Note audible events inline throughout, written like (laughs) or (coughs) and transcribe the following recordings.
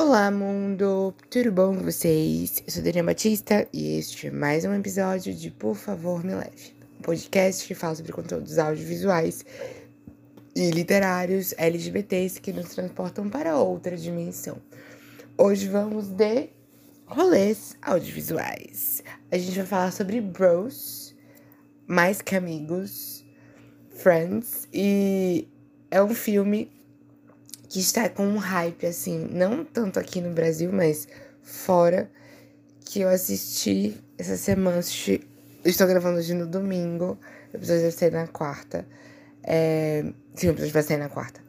Olá, mundo! Tudo bom com vocês? Eu sou Daniela Batista e este é mais um episódio de Por Favor Me Leve, um podcast que fala sobre conteúdos audiovisuais e literários LGBTs que nos transportam para outra dimensão. Hoje vamos de rolês audiovisuais. A gente vai falar sobre bros, mais que amigos, friends, e é um filme que está com um hype, assim, não tanto aqui no Brasil, mas fora, que eu assisti essa semana. Assisti, estou gravando hoje no domingo, o episódio deve ser na quarta. É, sim, o episódio vai sair na quarta.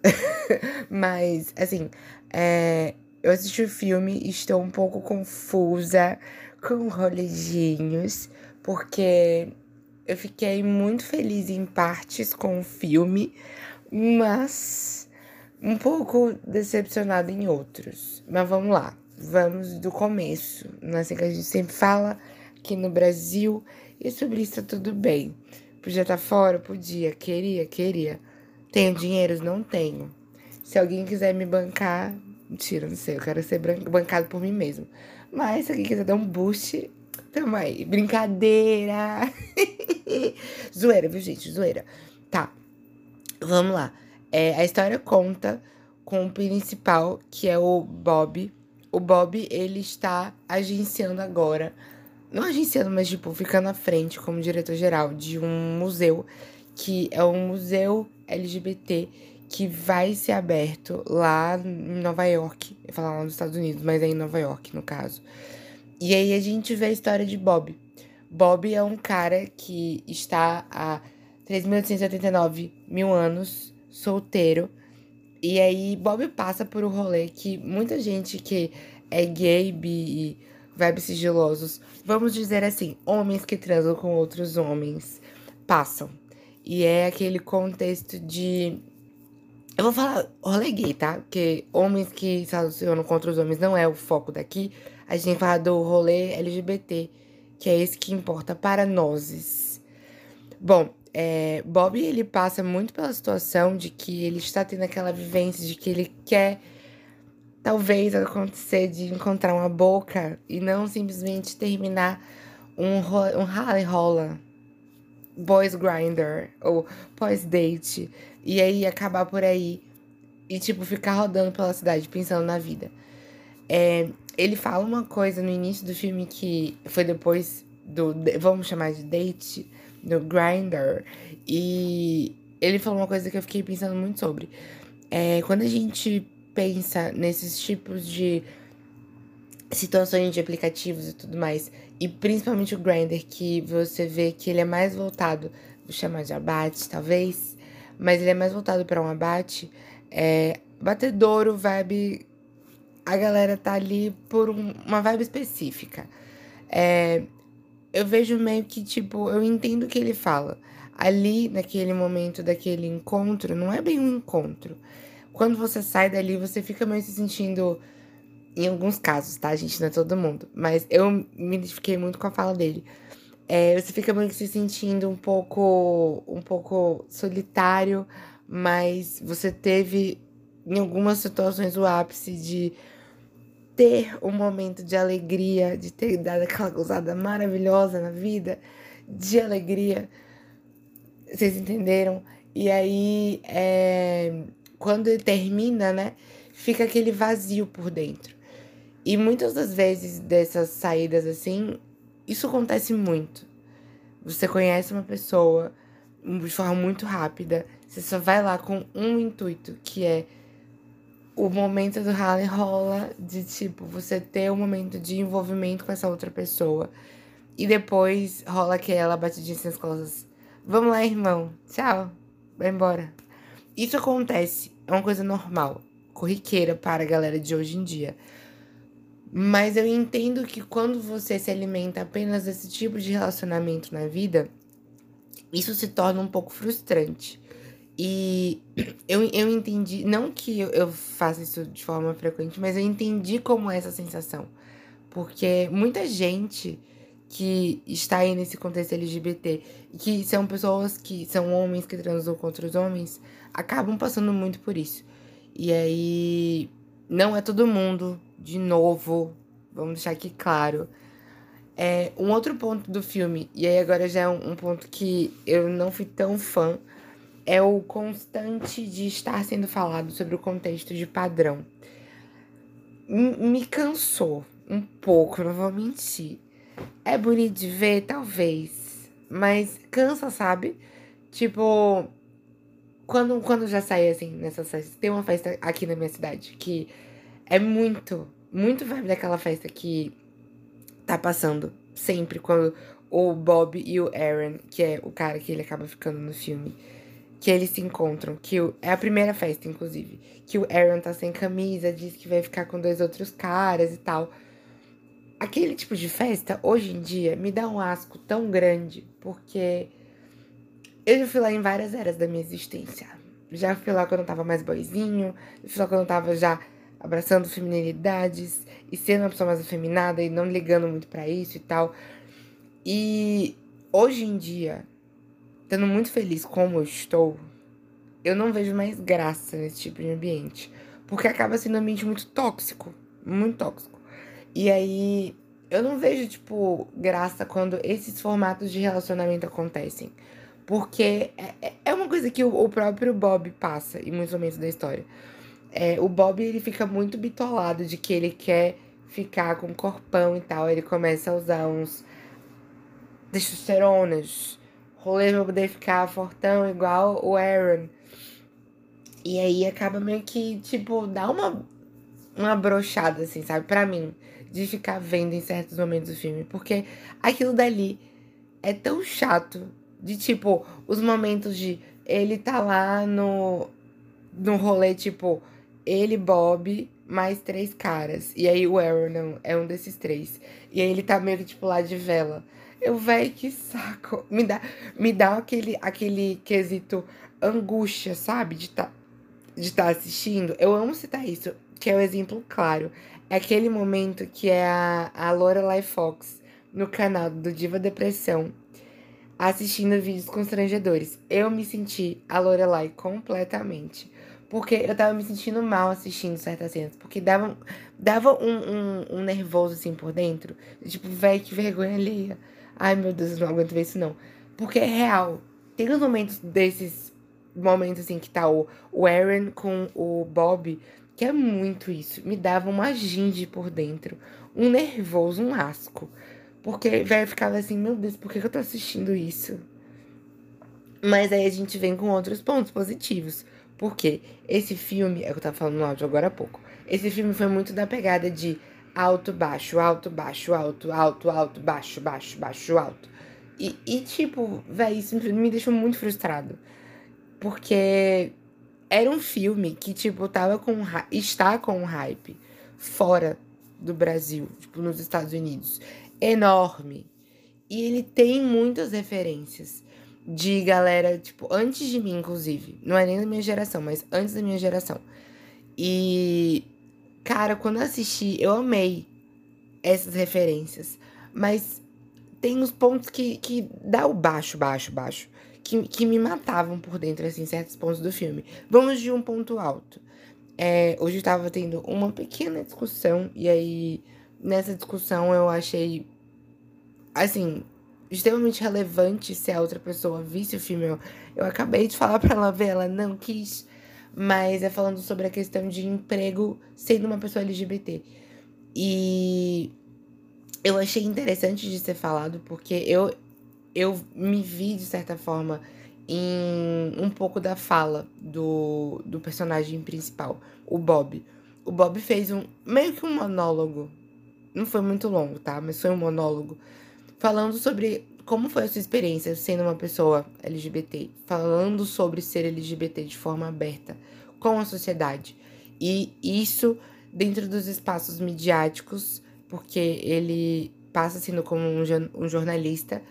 (laughs) mas, assim, é, eu assisti o filme e estou um pouco confusa com rolejinhos, porque eu fiquei muito feliz em partes com o filme, mas um pouco decepcionada em outros. Mas vamos lá, vamos do começo. Não é assim que a gente sempre fala aqui no Brasil. E sobre isso tá tudo bem. Podia estar tá fora? Podia. Queria? Queria. Tenho dinheiro? Não tenho. Se alguém quiser me bancar, mentira, não sei, eu quero ser bancado por mim mesmo. Mas se alguém quiser dar um boost, tamo aí. Brincadeira! (laughs) zoeira, viu, gente? Zoeira. Tá, vamos lá. É, a história conta com o principal, que é o Bob. O Bob, ele está agenciando agora, não agenciando, mas tipo, ficando à frente como diretor-geral de um museu, que é um museu LGBT que vai ser aberto lá em Nova York. Eu falar lá nos Estados Unidos, mas é em Nova York, no caso. E aí a gente vê a história de Bob. Bob é um cara que está há 3.889 mil anos solteiro. E aí, Bob passa por um rolê que muita gente que é gay, bi e vibes sigilosos, vamos dizer assim, homens que transam com outros homens, passam. E é aquele contexto de. Eu vou falar rolê gay, tá? Porque homens que se relacionam com outros homens não é o foco daqui. A gente falar do rolê LGBT, que é esse que importa para nós. Bom, é, Bob ele passa muito pela situação de que ele está tendo aquela vivência de que ele quer talvez acontecer de encontrar uma boca e não simplesmente terminar um, um rally rola boys grinder ou pós date e aí acabar por aí e tipo ficar rodando pela cidade pensando na vida. É, ele fala uma coisa no início do filme que foi depois do vamos chamar de date no Grindr. E ele falou uma coisa que eu fiquei pensando muito sobre. É, quando a gente pensa nesses tipos de situações de aplicativos e tudo mais, e principalmente o Grindr, que você vê que ele é mais voltado, vou chamar de abate, talvez, mas ele é mais voltado para um abate, é, batedouro, vibe, a galera tá ali por um, uma vibe específica. É, eu vejo meio que, tipo, eu entendo o que ele fala. Ali, naquele momento daquele encontro, não é bem um encontro. Quando você sai dali, você fica meio se sentindo. Em alguns casos, tá, gente? Não é todo mundo. Mas eu me identifiquei muito com a fala dele. É, você fica meio que se sentindo um pouco. um pouco solitário, mas você teve, em algumas situações, o ápice de ter um momento de alegria, de ter dado aquela gozada maravilhosa na vida, de alegria. Vocês entenderam? E aí, é, quando ele termina, né, fica aquele vazio por dentro. E muitas das vezes dessas saídas assim, isso acontece muito. Você conhece uma pessoa de forma muito rápida, você só vai lá com um intuito, que é o momento do rally rola de tipo você ter um momento de envolvimento com essa outra pessoa e depois rola aquela batidinha nas costas. Vamos lá, irmão. Tchau. Vai embora. Isso acontece, é uma coisa normal, corriqueira para a galera de hoje em dia. Mas eu entendo que quando você se alimenta apenas desse tipo de relacionamento na vida, isso se torna um pouco frustrante. E eu, eu entendi, não que eu, eu faça isso de forma frequente, mas eu entendi como é essa sensação. Porque muita gente que está aí nesse contexto LGBT, que são pessoas que são homens que transam com outros homens, acabam passando muito por isso. E aí, não é todo mundo, de novo, vamos deixar aqui claro. É, um outro ponto do filme, e aí agora já é um, um ponto que eu não fui tão fã, é o constante de estar sendo falado sobre o contexto de padrão. Me cansou um pouco, não vou mentir. É bonito de ver, talvez, mas cansa, sabe? Tipo, quando, quando já sai assim nessas festas, tem uma festa aqui na minha cidade que é muito, muito vibe daquela festa que tá passando sempre quando o Bob e o Aaron, que é o cara que ele acaba ficando no filme, que eles se encontram, que o, é a primeira festa, inclusive, que o Aaron tá sem camisa, diz que vai ficar com dois outros caras e tal. Aquele tipo de festa, hoje em dia, me dá um asco tão grande, porque eu já fui lá em várias eras da minha existência. Já fui lá quando eu tava mais boizinho, fui lá quando eu tava já abraçando feminilidades e sendo uma pessoa mais afeminada e não ligando muito para isso e tal. E hoje em dia, estando muito feliz como eu estou, eu não vejo mais graça nesse tipo de ambiente. Porque acaba sendo um ambiente muito tóxico. Muito tóxico. E aí, eu não vejo, tipo, graça quando esses formatos de relacionamento acontecem. Porque é, é, é uma coisa que o, próprio Bob passa em muitos momentos da história. É, o Bob, ele fica muito bitolado de que ele quer ficar com corpão e tal. Ele começa a usar uns testosteronas rolê pra poder ficar fortão igual o Aaron. E aí acaba meio que, tipo, dá uma, uma brochada, assim, sabe? Pra mim, de ficar vendo em certos momentos do filme. Porque aquilo dali é tão chato. De, tipo, os momentos de ele tá lá no, no rolê, tipo, ele, Bob, mais três caras. E aí o Aaron é um desses três. E aí ele tá meio que, tipo, lá de vela. Eu, véi, que saco. Me dá, me dá aquele, aquele quesito angústia, sabe? De tá, de tá assistindo. Eu amo citar isso, que é o um exemplo claro. É aquele momento que é a, a Lorelai Fox no canal do Diva Depressão assistindo vídeos constrangedores. Eu me senti a Lorelai completamente. Porque eu tava me sentindo mal assistindo certas cenas. Porque dava, dava um, um, um nervoso assim por dentro. Tipo, véi, que vergonha alheia. Ai, meu Deus, eu não aguento ver isso, não. Porque é real. Tem uns momentos desses momentos assim que tá o, o Aaron com o Bob, que é muito isso. Me dava uma ginge por dentro. Um nervoso, um asco. Porque, velho, ficava assim, meu Deus, por que eu tô assistindo isso? Mas aí a gente vem com outros pontos positivos. Porque esse filme, é o que eu tava falando no áudio agora há pouco. Esse filme foi muito da pegada de alto, baixo, alto, baixo, alto, alto, alto, baixo, baixo, baixo, alto. E, e tipo, véi, isso me deixou muito frustrado. Porque era um filme que, tipo, tava com. está com um hype fora do Brasil, tipo, nos Estados Unidos. Enorme. E ele tem muitas referências de galera, tipo, antes de mim, inclusive. Não é nem da minha geração, mas antes da minha geração. E Cara, quando eu assisti, eu amei essas referências. Mas tem uns pontos que, que dá o baixo, baixo, baixo. Que, que me matavam por dentro, assim, certos pontos do filme. Vamos de um ponto alto. É, hoje eu tava tendo uma pequena discussão, e aí, nessa discussão, eu achei, assim, extremamente relevante se a outra pessoa visse o filme. Eu, eu acabei de falar pra ela ver, ela não quis mas é falando sobre a questão de emprego sendo uma pessoa LGBT. E eu achei interessante de ser falado, porque eu, eu me vi, de certa forma, em um pouco da fala do, do personagem principal, o Bob. O Bob fez um meio que um monólogo. Não foi muito longo, tá? Mas foi um monólogo falando sobre como foi a sua experiência sendo uma pessoa LGBT, falando sobre ser LGBT de forma aberta com a sociedade. E isso dentro dos espaços midiáticos, porque ele passa sendo como um, um jornalista,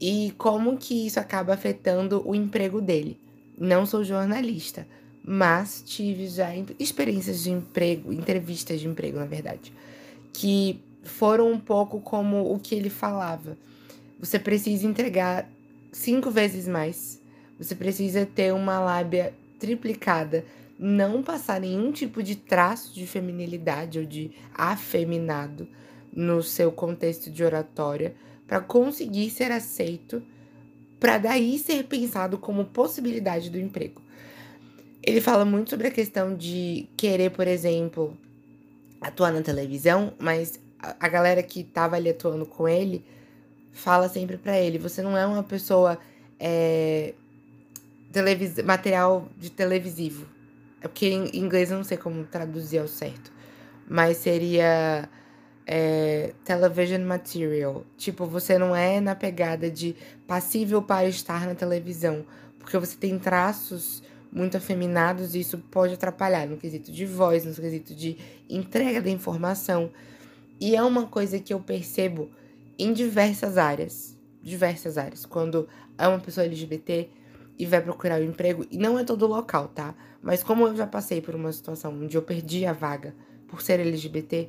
e como que isso acaba afetando o emprego dele. Não sou jornalista, mas tive já experiências de emprego, entrevistas de emprego, na verdade, que foram um pouco como o que ele falava você precisa entregar cinco vezes mais. Você precisa ter uma lábia triplicada. não passar nenhum tipo de traço de feminilidade ou de afeminado no seu contexto de oratória para conseguir ser aceito, para daí ser pensado como possibilidade do emprego. Ele fala muito sobre a questão de querer, por exemplo, atuar na televisão, mas a galera que tava ali atuando com ele fala sempre para ele: você não é uma pessoa é, televis material de televisivo. É porque em inglês eu não sei como traduzir ao certo, mas seria é, television material. Tipo, você não é na pegada de passível para estar na televisão, porque você tem traços muito afeminados e isso pode atrapalhar no quesito de voz, no quesito de entrega da informação. E é uma coisa que eu percebo em diversas áreas, diversas áreas. Quando é uma pessoa LGBT e vai procurar um emprego, e não é todo local, tá? Mas como eu já passei por uma situação onde eu perdi a vaga por ser LGBT,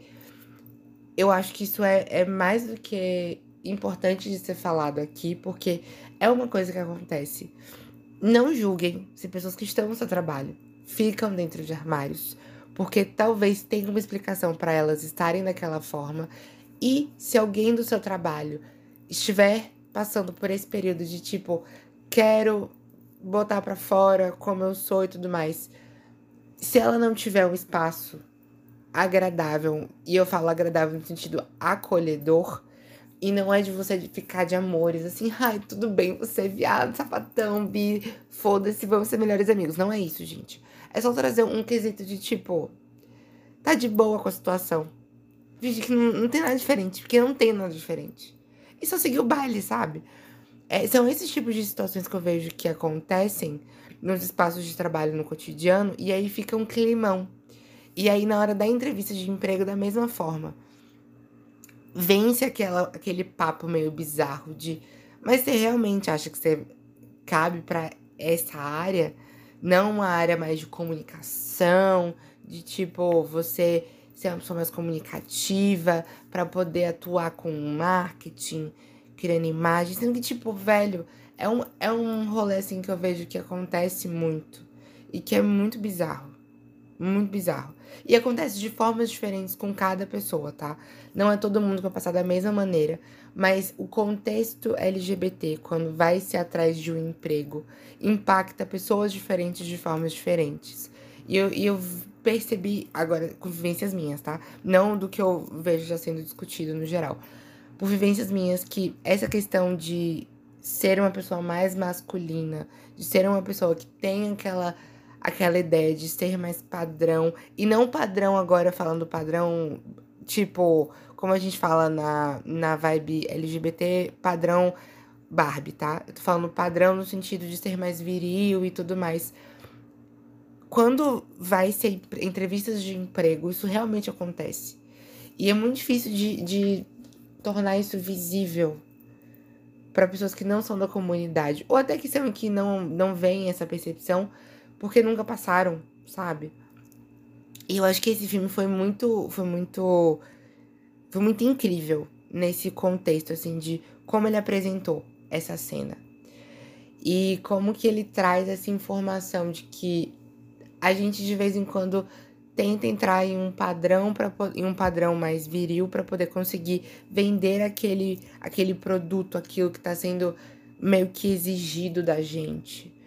eu acho que isso é, é mais do que importante de ser falado aqui, porque é uma coisa que acontece. Não julguem se pessoas que estão no seu trabalho ficam dentro de armários, porque talvez tenha uma explicação para elas estarem daquela forma. E se alguém do seu trabalho estiver passando por esse período de tipo, quero botar para fora como eu sou e tudo mais, se ela não tiver um espaço agradável, e eu falo agradável no sentido acolhedor, e não é de você ficar de amores, assim, ai, tudo bem, você é viado, sapatão, bi, foda-se, vamos ser melhores amigos. Não é isso, gente. É só trazer um quesito de tipo, tá de boa com a situação. Finge que não, não tem nada diferente, porque não tem nada diferente. E só seguir o baile, sabe? É, são esses tipos de situações que eu vejo que acontecem nos espaços de trabalho no cotidiano, e aí fica um climão. E aí, na hora da entrevista de emprego, da mesma forma vence aquela, aquele papo meio bizarro de mas você realmente acha que você cabe para essa área? Não uma área mais de comunicação, de tipo, você ser uma pessoa mais comunicativa para poder atuar com marketing, criando imagens, sendo que, tipo, velho, é um, é um rolê assim que eu vejo que acontece muito e que é muito bizarro. Muito bizarro. E acontece de formas diferentes com cada pessoa, tá? Não é todo mundo que vai passar da mesma maneira, mas o contexto LGBT, quando vai se atrás de um emprego, impacta pessoas diferentes de formas diferentes. E eu, e eu percebi, agora, com vivências minhas, tá? Não do que eu vejo já sendo discutido no geral. Por vivências minhas, que essa questão de ser uma pessoa mais masculina, de ser uma pessoa que tem aquela aquela ideia de ser mais padrão. E não padrão agora falando padrão, tipo, como a gente fala na, na vibe LGBT, padrão Barbie, tá? Eu tô falando padrão no sentido de ser mais viril e tudo mais. Quando vai ser entrevistas de emprego, isso realmente acontece. E é muito difícil de, de tornar isso visível para pessoas que não são da comunidade, ou até que são que não, não veem essa percepção, porque nunca passaram, sabe? E eu acho que esse filme foi muito, foi muito, foi muito incrível nesse contexto, assim, de como ele apresentou essa cena. E como que ele traz essa informação de que a gente de vez em quando tenta entrar em um padrão para em um padrão mais viril para poder conseguir vender aquele aquele produto, aquilo que está sendo meio que exigido da gente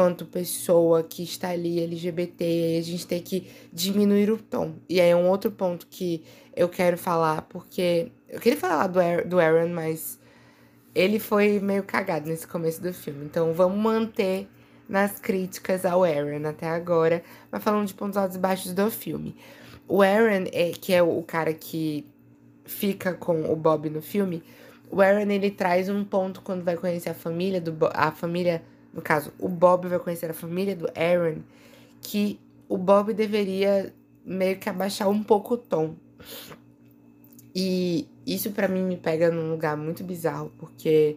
quanto pessoa que está ali LGBT, a gente tem que diminuir o tom. E aí é um outro ponto que eu quero falar, porque eu queria falar do, do Aaron, mas ele foi meio cagado nesse começo do filme. Então vamos manter nas críticas ao Aaron até agora, mas falando de pontos altos e baixos do filme. O Aaron, é, que é o cara que fica com o Bob no filme, o Aaron ele traz um ponto quando vai conhecer a família do a família no caso, o Bob vai conhecer a família do Aaron, que o Bob deveria meio que abaixar um pouco o tom. E isso para mim me pega num lugar muito bizarro, porque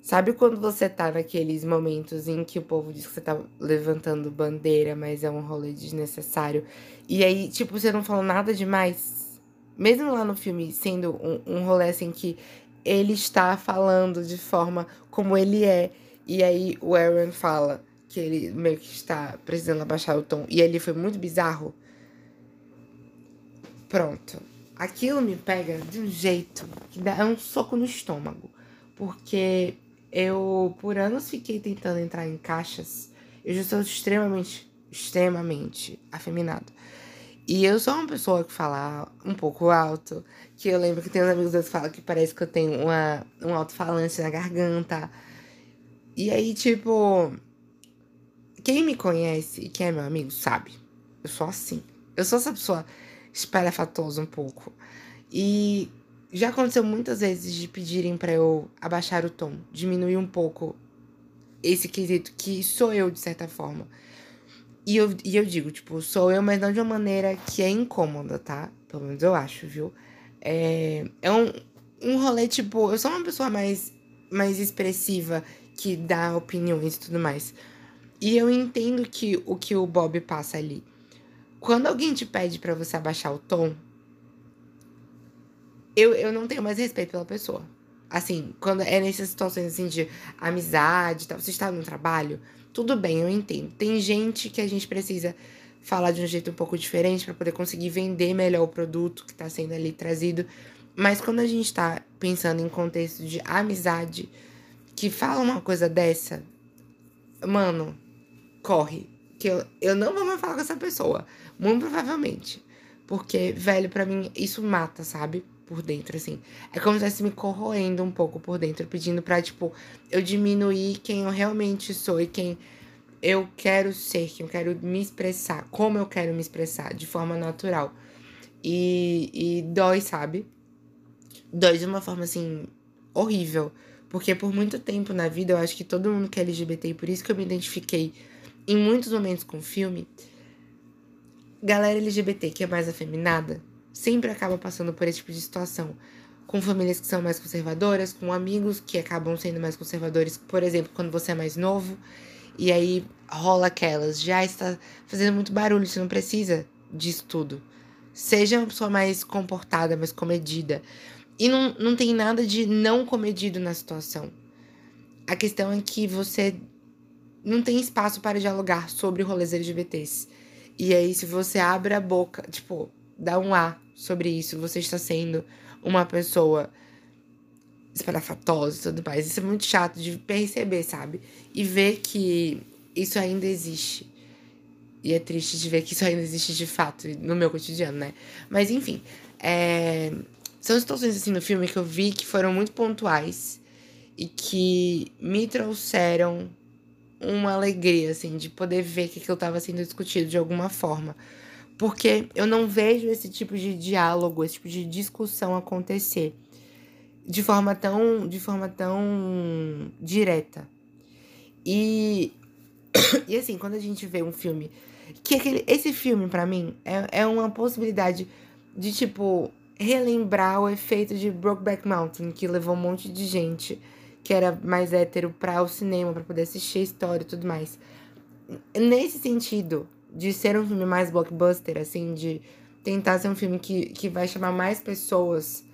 sabe quando você tá naqueles momentos em que o povo diz que você tá levantando bandeira, mas é um rolê desnecessário, e aí, tipo, você não falou nada demais? Mesmo lá no filme sendo um, um rolê assim que ele está falando de forma como ele é, e aí o Aaron fala que ele meio que está precisando abaixar o tom, e ele foi muito bizarro. Pronto. Aquilo me pega de um jeito que dá é um soco no estômago. Porque eu, por anos, fiquei tentando entrar em caixas. Eu já sou extremamente, extremamente afeminado. E eu sou uma pessoa que fala um pouco alto, que eu lembro que tem uns amigos que falam que parece que eu tenho uma, um alto-falante na garganta. E aí, tipo, quem me conhece e quem é meu amigo sabe. Eu sou assim. Eu sou essa pessoa espalhafatosa um pouco. E já aconteceu muitas vezes de pedirem para eu abaixar o tom, diminuir um pouco esse quesito que sou eu de certa forma. E eu, e eu digo, tipo, sou eu, mas não de uma maneira que é incômoda, tá? Pelo menos eu acho, viu? É, é um, um rolê, tipo, eu sou uma pessoa mais, mais expressiva, que dá opiniões e tudo mais. E eu entendo que o que o Bob passa ali. Quando alguém te pede para você abaixar o tom, eu, eu não tenho mais respeito pela pessoa. Assim, quando é nessas situações assim de amizade, tal, você está no trabalho, tudo bem, eu entendo. Tem gente que a gente precisa falar de um jeito um pouco diferente para poder conseguir vender melhor o produto que está sendo ali trazido. Mas quando a gente está pensando em contexto de amizade, que fala uma coisa dessa, mano, corre. Que eu, eu não vou mais falar com essa pessoa. Muito provavelmente. Porque, velho, para mim, isso mata, sabe? Por dentro, assim. É como se estivesse me corroendo um pouco por dentro, pedindo pra, tipo, eu diminuir quem eu realmente sou e quem eu quero ser, quem eu quero me expressar, como eu quero me expressar, de forma natural. E, e dói, sabe? Dói de uma forma, assim, horrível. Porque por muito tempo na vida, eu acho que todo mundo que é LGBT, e por isso que eu me identifiquei em muitos momentos com o filme, galera LGBT que é mais afeminada, sempre acaba passando por esse tipo de situação. Com famílias que são mais conservadoras, com amigos que acabam sendo mais conservadores, por exemplo, quando você é mais novo, e aí rola aquelas, já está fazendo muito barulho, você não precisa disso tudo. Seja uma pessoa mais comportada, mais comedida. E não, não tem nada de não comedido na situação. A questão é que você não tem espaço para dialogar sobre rolês LGBTs. E aí, se você abre a boca, tipo, dá um A sobre isso, você está sendo uma pessoa esparafatosa e tudo mais. Isso é muito chato de perceber, sabe? E ver que isso ainda existe. E é triste de ver que isso ainda existe de fato no meu cotidiano, né? Mas enfim, é... são situações assim no filme que eu vi que foram muito pontuais e que me trouxeram uma alegria, assim, de poder ver que aquilo estava sendo discutido de alguma forma. Porque eu não vejo esse tipo de diálogo, esse tipo de discussão acontecer de forma tão, de forma tão direta. E, (coughs) e assim, quando a gente vê um filme. Que aquele, esse filme, para mim, é, é uma possibilidade de, tipo, relembrar o efeito de Brokeback Mountain, que levou um monte de gente que era mais hétero para o cinema, para poder assistir a história e tudo mais. Nesse sentido, de ser um filme mais blockbuster, assim, de tentar ser um filme que, que vai chamar mais pessoas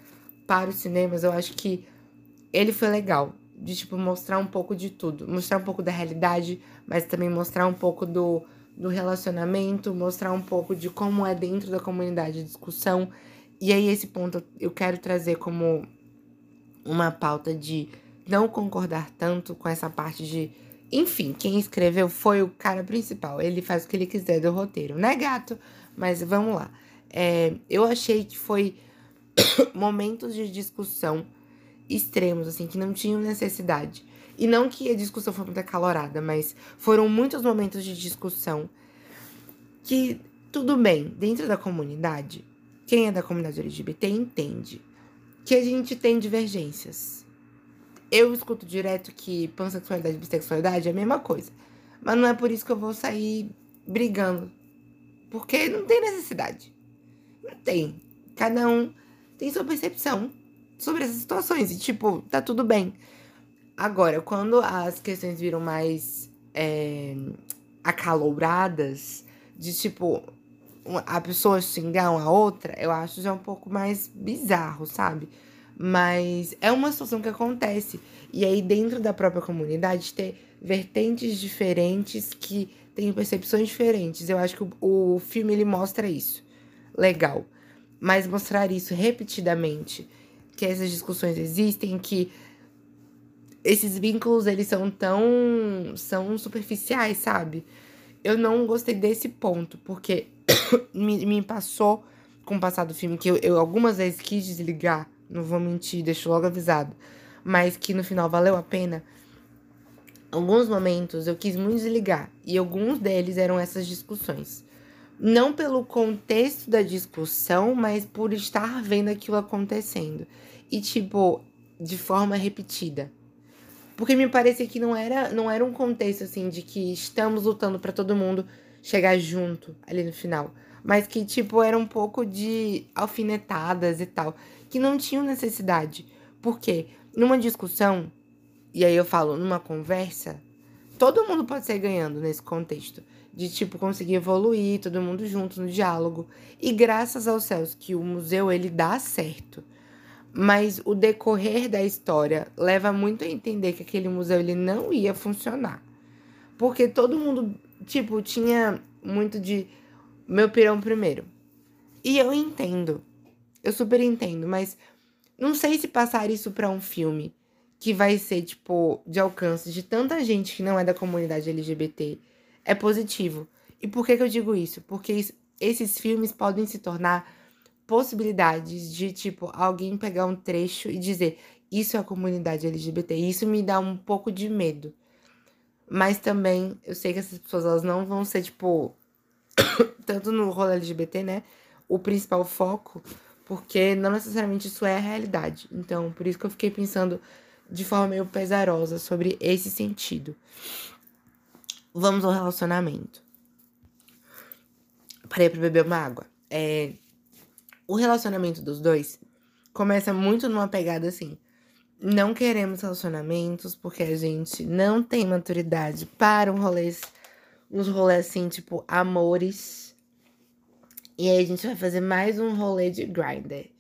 para os cinemas, eu acho que ele foi legal. De, tipo, mostrar um pouco de tudo. Mostrar um pouco da realidade, mas também mostrar um pouco do, do relacionamento, mostrar um pouco de como é dentro da comunidade de discussão. E aí, esse ponto eu quero trazer como uma pauta de não concordar tanto com essa parte de enfim, quem escreveu foi o cara principal. Ele faz o que ele quiser do roteiro. Não é gato, mas vamos lá. É, eu achei que foi (coughs) momentos de discussão extremos, assim, que não tinham necessidade. E não que a discussão foi muito acalorada, mas foram muitos momentos de discussão que, tudo bem, dentro da comunidade, quem é da comunidade LGBT entende que a gente tem divergências eu escuto direto que pansexualidade e bissexualidade é a mesma coisa. Mas não é por isso que eu vou sair brigando. Porque não tem necessidade. Não tem. Cada um tem sua percepção sobre essas situações. E, tipo, tá tudo bem. Agora, quando as questões viram mais é, acaloradas, de tipo, a pessoa xingar uma outra, eu acho já um pouco mais bizarro, sabe? Mas é uma situação que acontece. E aí, dentro da própria comunidade, ter vertentes diferentes que têm percepções diferentes. Eu acho que o, o filme ele mostra isso. Legal. Mas mostrar isso repetidamente, que essas discussões existem, que esses vínculos eles são tão são superficiais, sabe? Eu não gostei desse ponto, porque (coughs) me, me passou com o passar do filme que eu, eu algumas vezes quis desligar, não vou mentir, deixo logo avisado, mas que no final valeu a pena. Alguns momentos eu quis muito desligar e alguns deles eram essas discussões. Não pelo contexto da discussão, mas por estar vendo aquilo acontecendo. E tipo, de forma repetida. Porque me parecia que não era, não era um contexto assim de que estamos lutando para todo mundo chegar junto ali no final, mas que tipo era um pouco de alfinetadas e tal, que não tinham necessidade. Porque numa discussão, e aí eu falo numa conversa, todo mundo pode ser ganhando nesse contexto. De, tipo, conseguir evoluir, todo mundo junto no diálogo. E graças aos céus que o museu, ele dá certo. Mas o decorrer da história leva muito a entender que aquele museu, ele não ia funcionar. Porque todo mundo, tipo, tinha muito de meu pirão primeiro. E eu entendo. Eu super entendo, mas não sei se passar isso para um filme que vai ser, tipo, de alcance de tanta gente que não é da comunidade LGBT é positivo. E por que, que eu digo isso? Porque esses filmes podem se tornar possibilidades de, tipo, alguém pegar um trecho e dizer isso é a comunidade LGBT. Isso me dá um pouco de medo. Mas também eu sei que essas pessoas elas não vão ser, tipo, (coughs) tanto no rolo LGBT, né? O principal foco, porque não necessariamente isso é a realidade. Então, por isso que eu fiquei pensando de forma meio pesarosa sobre esse sentido. Vamos ao relacionamento. Parei pra beber uma água. É, o relacionamento dos dois começa muito numa pegada assim. Não queremos relacionamentos porque a gente não tem maturidade para um rolê, uns rolês assim, tipo, amores e aí a gente vai fazer mais um rolê de grinder.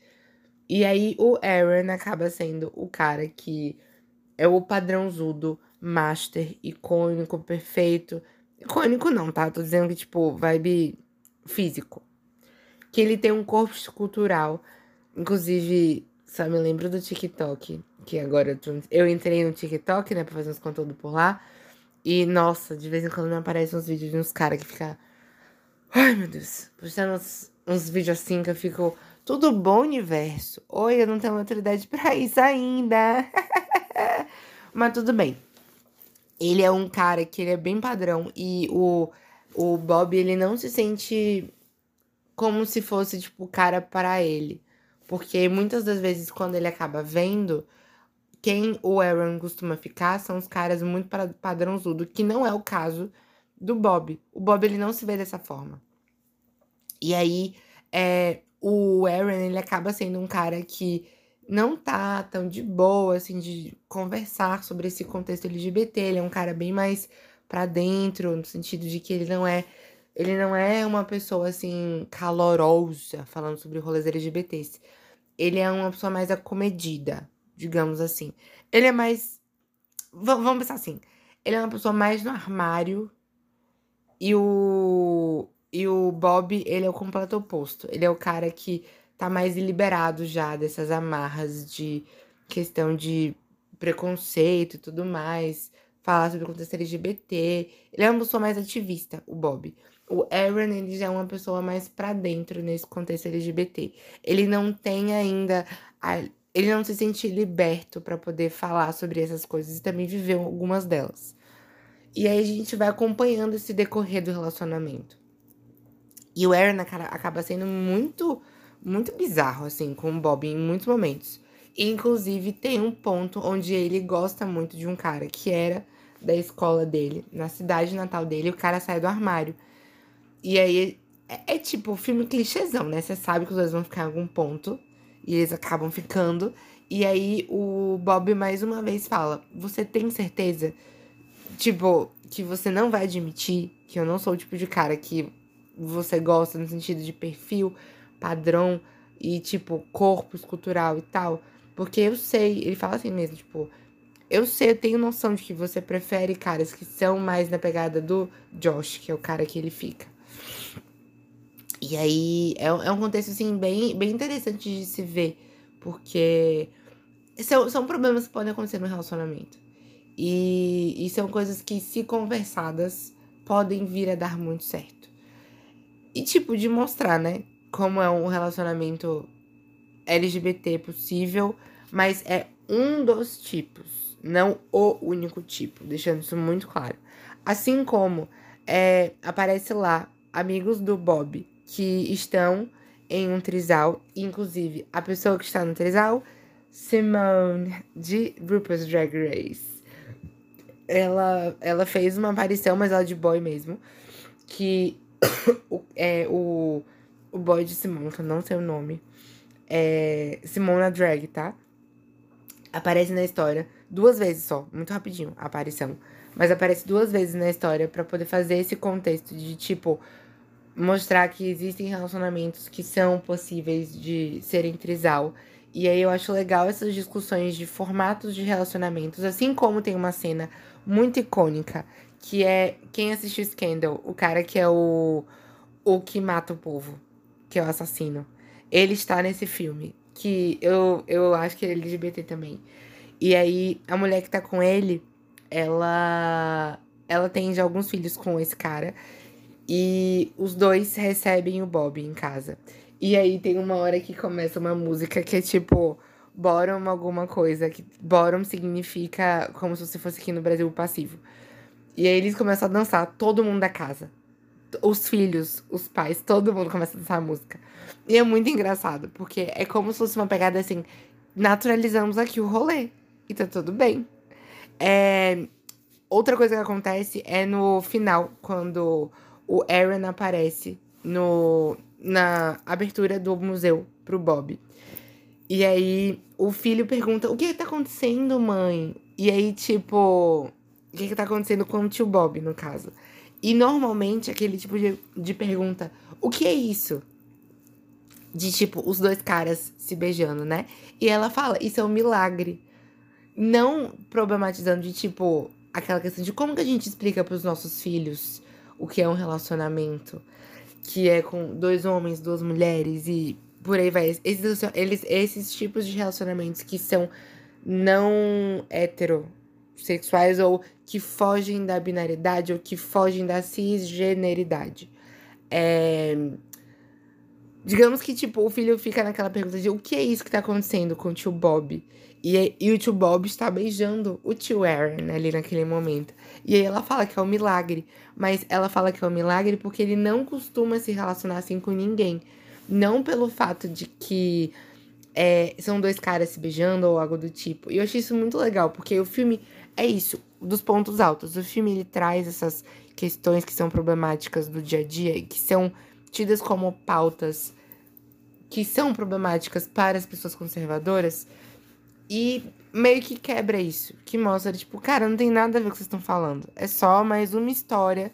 E aí o Aaron acaba sendo o cara que é o padrãozudo, master, icônico, perfeito. Icônico não, tá? Tô dizendo que, tipo, vibe físico. Que ele tem um corpo escultural. Inclusive, só me lembro do TikTok. Que agora eu entrei no TikTok, né, pra fazer uns conteúdos por lá. E, nossa, de vez em quando me aparecem uns vídeos de uns caras que ficam Ai, meu Deus. Postando uns, uns vídeos assim que eu fico. Tudo bom, universo? Oi, eu não tenho maturidade pra isso ainda. (laughs) Mas tudo bem. Ele é um cara que ele é bem padrão. E o, o Bob, ele não se sente como se fosse, tipo, o cara para ele. Porque muitas das vezes, quando ele acaba vendo, quem o Aaron costuma ficar são os caras muito padrãozudo, que não é o caso do Bob. O Bob ele não se vê dessa forma. E aí, é, o Aaron ele acaba sendo um cara que não tá tão de boa, assim, de conversar sobre esse contexto LGBT. Ele é um cara bem mais pra dentro, no sentido de que ele não é. Ele não é uma pessoa, assim, calorosa, falando sobre rolês LGBTs. Ele é uma pessoa mais acomedida, digamos assim. Ele é mais. Vamos pensar assim. Ele é uma pessoa mais no armário e o, e o Bob, ele é o completo oposto. Ele é o cara que tá mais liberado já dessas amarras de questão de preconceito e tudo mais. Falar sobre o contexto LGBT. Ele é uma pessoa mais ativista, o Bob. O Aaron, ele já é uma pessoa mais pra dentro nesse contexto LGBT. Ele não tem ainda. A, ele não se sente liberto para poder falar sobre essas coisas e também viveu algumas delas. E aí a gente vai acompanhando esse decorrer do relacionamento. E o Aaron acaba sendo muito, muito bizarro, assim, com o Bob em muitos momentos. E, inclusive, tem um ponto onde ele gosta muito de um cara que era da escola dele, na cidade natal dele, e o cara sai do armário. E aí é, é tipo filme clichêzão, né? Você sabe que os dois vão ficar em algum ponto. E eles acabam ficando. E aí o Bob mais uma vez fala: Você tem certeza Tipo, que você não vai admitir que eu não sou o tipo de cara que você gosta no sentido de perfil, padrão e, tipo, corpo escultural e tal. Porque eu sei, ele fala assim mesmo, tipo, eu sei, eu tenho noção de que você prefere caras que são mais na pegada do Josh, que é o cara que ele fica. E aí é, é um contexto, assim, bem, bem interessante de se ver, porque são, são problemas que podem acontecer no relacionamento. E, e são coisas que, se conversadas, podem vir a dar muito certo. E, tipo, de mostrar, né? Como é um relacionamento LGBT possível, mas é um dos tipos, não o único tipo, deixando isso muito claro. Assim como é, aparece lá amigos do Bob que estão em um trisal, inclusive a pessoa que está no trisal, Simone de RuPaul's Drag Race. Ela, ela fez uma aparição, mas ela de boy mesmo, que (coughs) o, é, o, o boy de Simone, que eu não sei o nome, é Simona Drag, tá? Aparece na história duas vezes só, muito rapidinho a aparição. Mas aparece duas vezes na história para poder fazer esse contexto de tipo mostrar que existem relacionamentos que são possíveis de serem trisal. E aí eu acho legal essas discussões de formatos de relacionamentos, assim como tem uma cena muito icônica, que é quem assistiu Scandal, o cara que é o o que mata o povo, que é o assassino. Ele está nesse filme, que eu, eu acho que ele é LGBT também. E aí, a mulher que tá com ele, ela ela tem já alguns filhos com esse cara. E os dois recebem o Bob em casa. E aí tem uma hora que começa uma música que é tipo bottom alguma coisa, que bottom significa como se você fosse aqui no Brasil passivo. E aí eles começam a dançar, todo mundo da casa os filhos, os pais, todo mundo começa a dançar a música. E é muito engraçado, porque é como se fosse uma pegada assim, naturalizamos aqui o rolê. E tá tudo bem. É... Outra coisa que acontece é no final, quando o Aaron aparece no, na abertura do museu pro Bob. E aí o filho pergunta: O que, que tá acontecendo, mãe? E aí, tipo, o que, que tá acontecendo com o tio Bob, no caso? E normalmente aquele tipo de, de pergunta: o que é isso? De tipo, os dois caras se beijando, né? E ela fala: isso é um milagre. Não problematizando de tipo, aquela questão de como que a gente explica para os nossos filhos o que é um relacionamento, que é com dois homens, duas mulheres e por aí vai. Esses, eles, esses tipos de relacionamentos que são não hetero sexuais ou que fogem da binariedade ou que fogem da cisgeneridade. É... Digamos que, tipo, o filho fica naquela pergunta de o que é isso que tá acontecendo com o tio Bob? E, e o tio Bob está beijando o tio Aaron ali naquele momento. E aí ela fala que é um milagre. Mas ela fala que é um milagre porque ele não costuma se relacionar assim com ninguém. Não pelo fato de que é, são dois caras se beijando ou algo do tipo. E eu achei isso muito legal, porque o filme é isso, dos pontos altos. O filme ele traz essas questões que são problemáticas do dia a dia e que são tidas como pautas que são problemáticas para as pessoas conservadoras e meio que quebra isso, que mostra tipo, cara, não tem nada a ver com o que vocês estão falando. É só mais uma história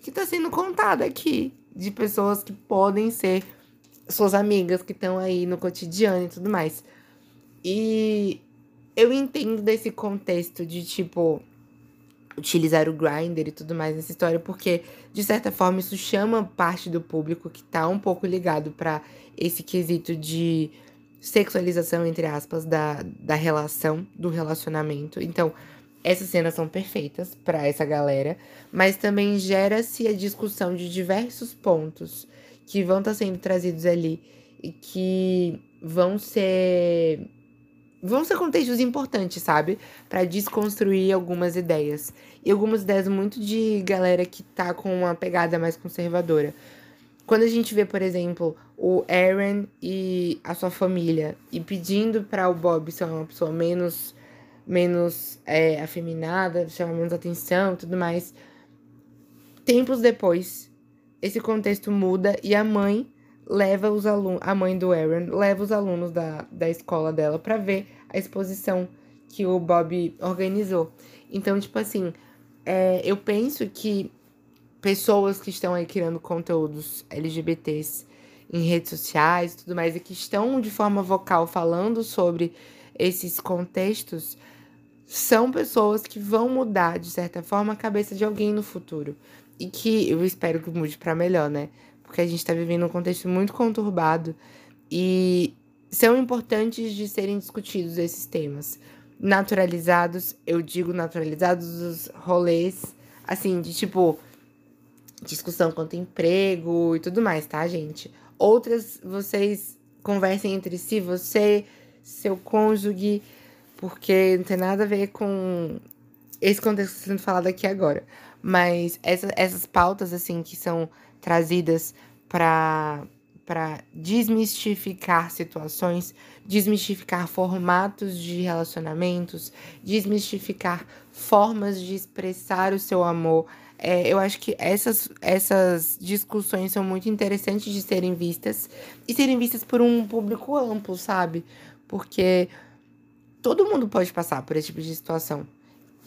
que está sendo contada aqui de pessoas que podem ser suas amigas que estão aí no cotidiano e tudo mais. E eu entendo desse contexto de, tipo, utilizar o grinder e tudo mais nessa história, porque, de certa forma, isso chama parte do público que tá um pouco ligado para esse quesito de sexualização, entre aspas, da, da relação, do relacionamento. Então, essas cenas são perfeitas para essa galera, mas também gera-se a discussão de diversos pontos que vão estar tá sendo trazidos ali e que vão ser vão ser contextos importantes, sabe? Para desconstruir algumas ideias. E algumas ideias muito de galera que tá com uma pegada mais conservadora. Quando a gente vê, por exemplo, o Aaron e a sua família e pedindo para o Bob ser uma pessoa menos menos é, afeminada, chamar menos atenção e tudo mais. Tempos depois, esse contexto muda e a mãe leva os alunos, a mãe do Aaron leva os alunos da, da escola dela para ver a exposição que o Bob organizou. Então, tipo assim, é, eu penso que pessoas que estão aí criando conteúdos LGBTs em redes sociais e tudo mais, e que estão de forma vocal falando sobre esses contextos, são pessoas que vão mudar, de certa forma, a cabeça de alguém no futuro. E que eu espero que mude para melhor, né? Porque a gente está vivendo um contexto muito conturbado e são importantes de serem discutidos esses temas. Naturalizados, eu digo naturalizados os rolês, assim, de tipo, discussão quanto emprego e tudo mais, tá, gente? Outras, vocês conversem entre si, você, seu cônjuge, porque não tem nada a ver com esse contexto sendo falado aqui agora. Mas essa, essas pautas, assim, que são trazidas para para desmistificar situações, desmistificar formatos de relacionamentos, desmistificar formas de expressar o seu amor. É, eu acho que essas, essas discussões são muito interessantes de serem vistas e serem vistas por um público amplo, sabe? Porque todo mundo pode passar por esse tipo de situação,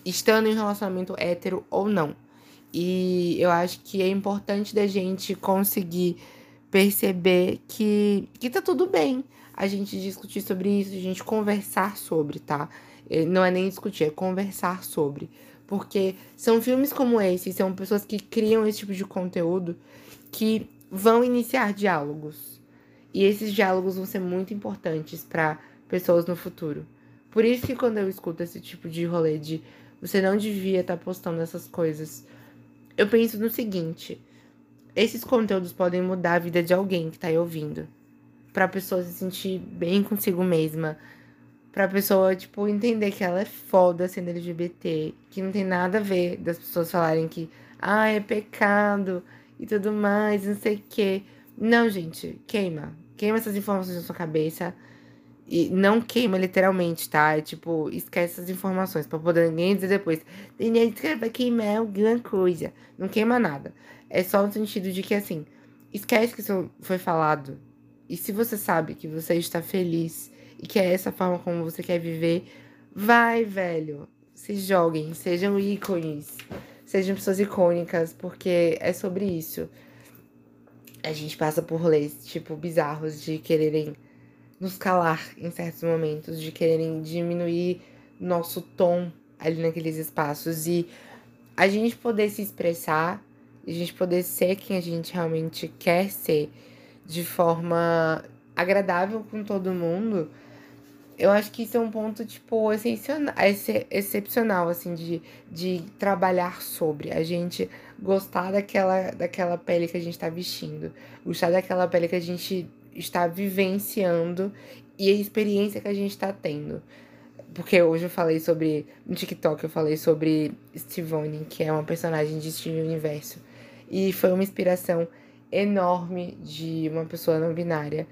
estando em um relacionamento hétero ou não. E eu acho que é importante da gente conseguir perceber que, que tá tudo bem a gente discutir sobre isso, a gente conversar sobre, tá? É, não é nem discutir, é conversar sobre. Porque são filmes como esse, são pessoas que criam esse tipo de conteúdo que vão iniciar diálogos. E esses diálogos vão ser muito importantes para pessoas no futuro. Por isso que quando eu escuto esse tipo de rolê de você não devia estar tá postando essas coisas, eu penso no seguinte: esses conteúdos podem mudar a vida de alguém que tá aí ouvindo. Pra pessoa se sentir bem consigo mesma. Pra pessoa, tipo, entender que ela é foda sendo LGBT. Que não tem nada a ver das pessoas falarem que, ah, é pecado e tudo mais, não sei o quê. Não, gente, queima. Queima essas informações na sua cabeça. E não queima literalmente, tá? É tipo, esquece essas informações pra poder ninguém dizer depois. Ninguém vai queimar alguma coisa. Não queima nada. É só no sentido de que, assim, esquece que isso foi falado. E se você sabe que você está feliz e que é essa forma como você quer viver, vai, velho. Se joguem, sejam ícones, sejam pessoas icônicas, porque é sobre isso. A gente passa por leis, tipo, bizarros de quererem nos calar em certos momentos, de quererem diminuir nosso tom ali naqueles espaços e a gente poder se expressar a gente poder ser quem a gente realmente quer ser de forma agradável com todo mundo, eu acho que isso é um ponto, tipo, excepcional, assim, de, de trabalhar sobre. A gente gostar daquela, daquela pele que a gente está vestindo, gostar daquela pele que a gente está vivenciando e a experiência que a gente está tendo. Porque hoje eu falei sobre. No TikTok eu falei sobre Stivone, que é uma personagem de Steven Universo. E foi uma inspiração enorme de uma pessoa não binária.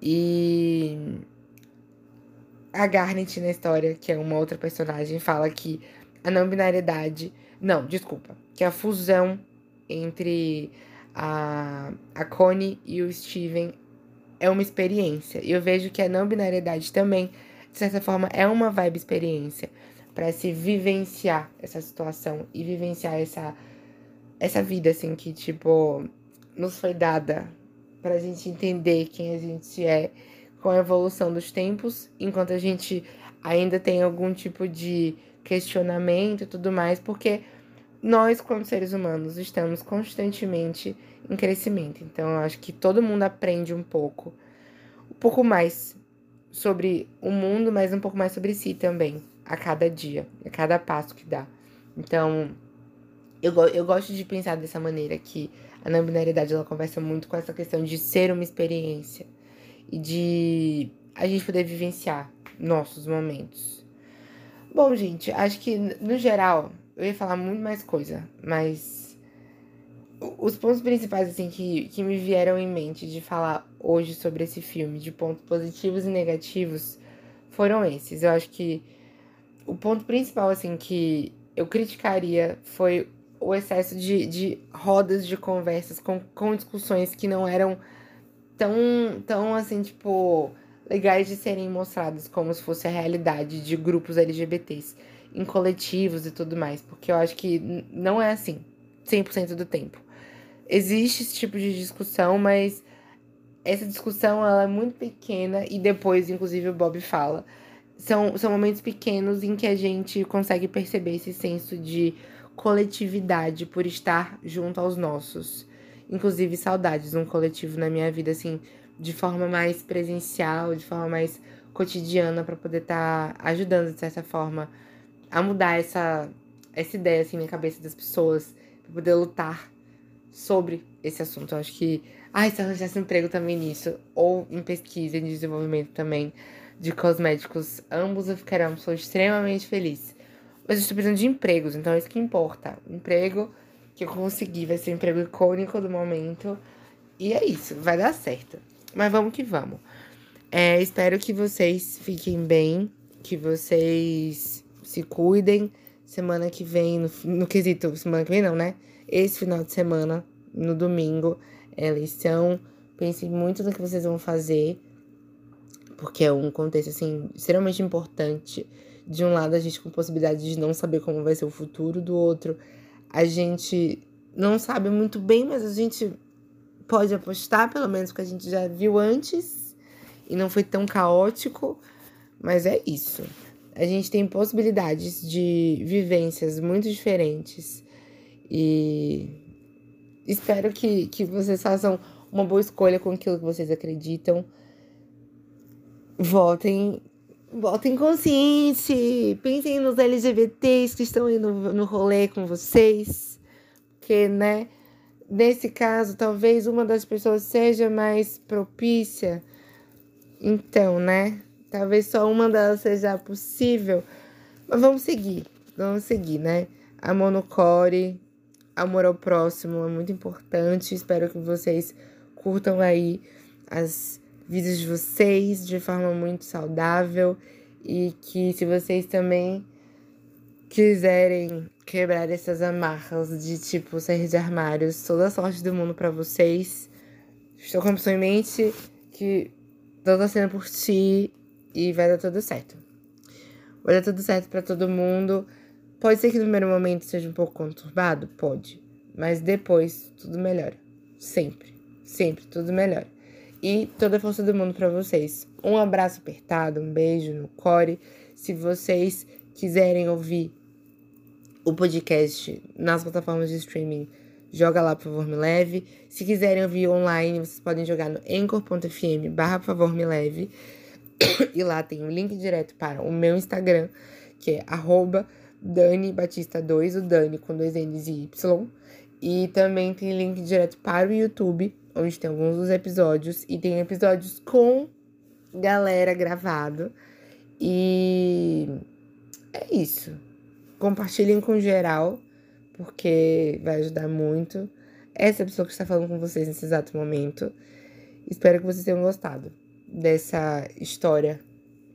E a Garnet na história, que é uma outra personagem, fala que a não binariedade. Não, desculpa. Que a fusão entre a, a Connie e o Steven é uma experiência. E eu vejo que a não binariedade também, de certa forma, é uma vibe experiência para se vivenciar essa situação e vivenciar essa essa vida, assim, que, tipo, nos foi dada pra gente entender quem a gente é com a evolução dos tempos, enquanto a gente ainda tem algum tipo de questionamento e tudo mais, porque nós, como seres humanos, estamos constantemente em crescimento. Então, eu acho que todo mundo aprende um pouco, um pouco mais sobre o mundo, mas um pouco mais sobre si também, a cada dia, a cada passo que dá. Então, eu, eu gosto de pensar dessa maneira que a não binariedade ela conversa muito com essa questão de ser uma experiência e de a gente poder vivenciar nossos momentos. Bom, gente, acho que no geral eu ia falar muito mais coisa, mas os pontos principais assim que, que me vieram em mente de falar hoje sobre esse filme, de pontos positivos e negativos, foram esses. Eu acho que o ponto principal assim que eu criticaria foi o excesso de, de rodas de conversas com, com discussões que não eram tão, tão assim, tipo, legais de serem mostradas como se fosse a realidade de grupos LGBTs em coletivos e tudo mais, porque eu acho que não é assim 100% do tempo. Existe esse tipo de discussão, mas essa discussão ela é muito pequena e depois, inclusive, o Bob fala são, são momentos pequenos em que a gente consegue perceber esse senso de coletividade por estar junto aos nossos. Inclusive, saudades de um coletivo na minha vida, assim, de forma mais presencial, de forma mais cotidiana, para poder estar tá ajudando, de certa forma, a mudar essa, essa ideia, assim, na cabeça das pessoas, para poder lutar sobre esse assunto. Eu acho que, ai, se arranjasse emprego também nisso, ou em pesquisa e desenvolvimento também de cosméticos, ambos eu ficaria uma pessoa extremamente feliz. Mas eu estou precisando de empregos, então é isso que importa. O emprego que eu consegui vai ser o emprego icônico do momento. E é isso, vai dar certo. Mas vamos que vamos. É, espero que vocês fiquem bem, que vocês se cuidem. Semana que vem, no, no quesito, semana que vem não, né? Esse final de semana, no domingo, é eleição. Pensem muito no que vocês vão fazer porque é um contexto assim extremamente importante. De um lado, a gente com possibilidade de não saber como vai ser o futuro, do outro, a gente não sabe muito bem, mas a gente pode apostar, pelo menos que a gente já viu antes e não foi tão caótico. Mas é isso. A gente tem possibilidades de vivências muito diferentes. E espero que, que vocês façam uma boa escolha com aquilo que vocês acreditam. Votem, votem consciente, pensem nos LGBTs que estão aí no, no rolê com vocês, porque, né, nesse caso, talvez uma das pessoas seja mais propícia, então, né, talvez só uma delas seja possível, mas vamos seguir, vamos seguir, né, amor no core, amor ao próximo é muito importante, espero que vocês curtam aí as vidas de vocês de forma muito saudável e que se vocês também quiserem quebrar essas amarras de tipo sair de armários, toda a sorte do mundo para vocês. Estou com a pessoa em mente que tô torcendo por ti e vai dar tudo certo. Vai dar tudo certo para todo mundo. Pode ser que no primeiro momento seja um pouco conturbado? Pode. Mas depois tudo melhora. Sempre. Sempre tudo melhora e toda a força do mundo para vocês. Um abraço apertado, um beijo no core. Se vocês quiserem ouvir o podcast nas plataformas de streaming, joga lá, por favor, me leve. Se quiserem ouvir online, vocês podem jogar no anchor.fm barra, por favor, me leve. E lá tem um link direto para o meu Instagram, que é arroba Dani Batista 2, o Dani com dois N's e Y. E também tem link direto para o YouTube, onde tem alguns dos episódios. E tem episódios com galera gravado. E é isso. Compartilhem com geral, porque vai ajudar muito. Essa pessoa que está falando com vocês nesse exato momento. Espero que vocês tenham gostado dessa história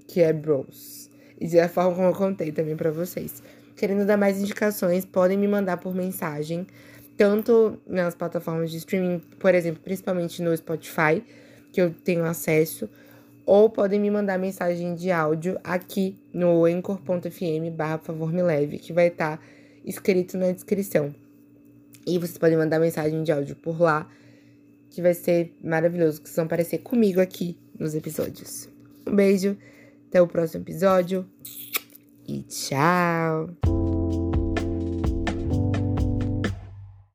que é Bros. E da forma como eu contei também para vocês. Querendo dar mais indicações, podem me mandar por mensagem tanto nas plataformas de streaming, por exemplo, principalmente no Spotify, que eu tenho acesso, ou podem me mandar mensagem de áudio aqui no anchor.fm barra favor me leve, que vai estar tá escrito na descrição. E vocês podem mandar mensagem de áudio por lá, que vai ser maravilhoso, que vocês vão aparecer comigo aqui nos episódios. Um beijo, até o próximo episódio e tchau!